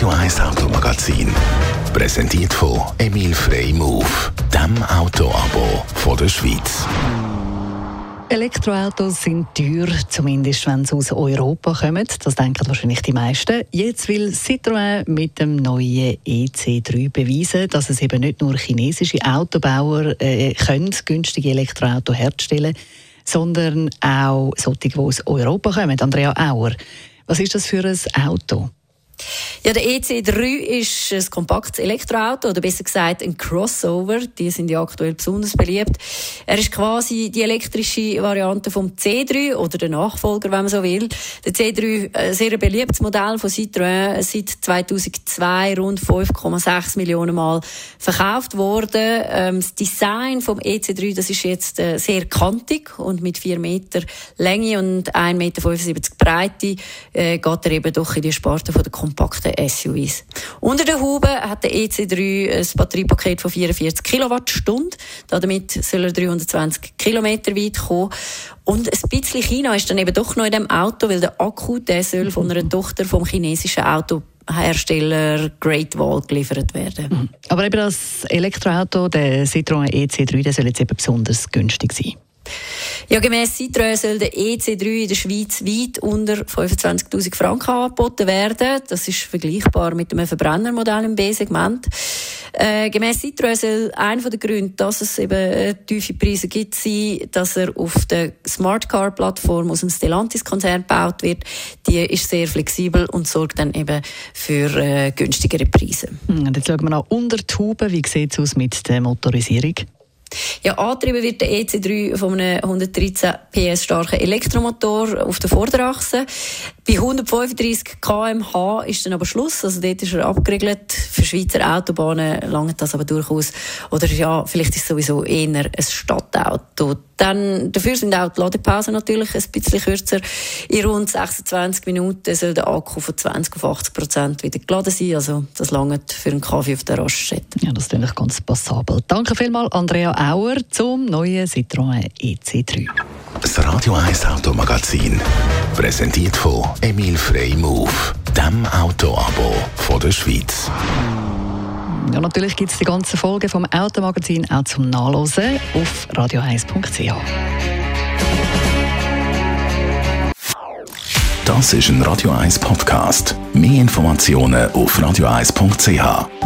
Radio 1 Automagazin. Präsentiert von Emil Frey Move, dem Autoabo von der Schweiz. Elektroautos sind teuer, zumindest wenn sie aus Europa kommen. Das denken wahrscheinlich die meisten. Jetzt will Citroën mit dem neuen EC3 beweisen, dass es eben nicht nur chinesische Autobauer äh, können günstige Elektroautos herstellen sondern auch solche, die aus Europa kommen. Andrea Auer, was ist das für ein Auto? Ja, der EC3 ist ein kompaktes Elektroauto, oder besser gesagt ein Crossover. Die sind ja aktuell besonders beliebt. Er ist quasi die elektrische Variante vom C3 oder der Nachfolger, wenn man so will. Der C3, ein sehr beliebtes Modell von Citroën, seit 2002 rund 5,6 Millionen Mal verkauft worden. Ähm, das Design vom EC3, das ist jetzt äh, sehr kantig und mit 4 Meter Länge und 1,75 Meter Breite äh, geht er eben doch in die Sparte von der kompakten SUVs. Unter der Haube hat der EC3 ein Batteriepaket von 44 Kilowattstunden. Damit soll er 320 Kilometer weit kommen. Und ein bisschen China ist dann eben doch noch in dem Auto, weil der Akku, der soll von einer Tochter vom chinesischen Auto Hersteller Great Wall geliefert werden. Mhm. Aber eben das Elektroauto, der Citroën EC3, der soll jetzt eben besonders günstig sein. Ja, gemäss Citroën soll der EC3 in der Schweiz weit unter 25.000 Franken angeboten werden. Das ist vergleichbar mit einem Verbrennermodell im B-Segment. Äh, gemäss Citroën soll einer der Gründe, dass es eben äh, tiefe Preise gibt, sein, dass er auf der Smart Car Plattform aus dem Stellantis-Konzern gebaut wird. Die ist sehr flexibel und sorgt dann eben für äh, günstigere Preise. Und jetzt schauen wir noch unter die Haube. Wie sieht es aus mit der Motorisierung? Ja, angetrieben wird der EC3 von einem 113 PS starken Elektromotor auf der Vorderachse. Bei 135 km/h ist dann aber Schluss. Also dort ist er abgeriegelt. Schweizer Autobahnen langt das aber durchaus. Oder ja, vielleicht ist es sowieso eher ein Stadtauto. Dann, dafür sind auch die Ladepausen natürlich ein bisschen kürzer. In rund 26 Minuten soll der Akku von 20 auf 80 Prozent wieder geladen sein. Also das langt für einen Kaffee auf der Raststätte. Ja, das ist eigentlich ganz passabel. Danke vielmals, Andrea Auer, zum neuen Citroën EC3. Das Radio 1 Automagazin, präsentiert von Emil Frey Move, dem Autoabo von der Schweiz. Ja, natürlich gibt es die ganze Folge vom Automagazin auch zum Nachlesen auf radio1.ch. Das ist ein Radio 1 Podcast. Mehr Informationen auf radio1.ch.